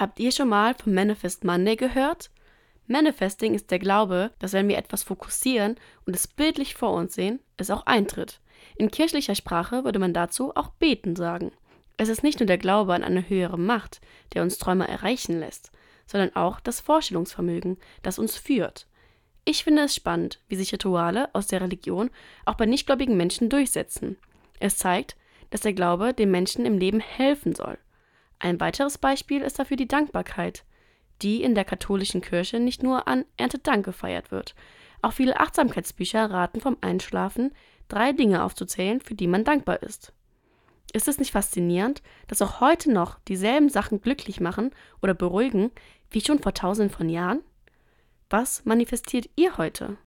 Habt ihr schon mal vom Manifest Monday gehört? Manifesting ist der Glaube, dass wenn wir etwas fokussieren und es bildlich vor uns sehen, es auch eintritt. In kirchlicher Sprache würde man dazu auch beten sagen. Es ist nicht nur der Glaube an eine höhere Macht, der uns Träume erreichen lässt, sondern auch das Vorstellungsvermögen, das uns führt. Ich finde es spannend, wie sich Rituale aus der Religion auch bei nichtgläubigen Menschen durchsetzen. Es zeigt, dass der Glaube dem Menschen im Leben helfen soll. Ein weiteres Beispiel ist dafür die Dankbarkeit, die in der katholischen Kirche nicht nur an Erntedank gefeiert wird. Auch viele Achtsamkeitsbücher raten vom Einschlafen, drei Dinge aufzuzählen, für die man dankbar ist. Ist es nicht faszinierend, dass auch heute noch dieselben Sachen glücklich machen oder beruhigen wie schon vor tausenden von Jahren? Was manifestiert ihr heute?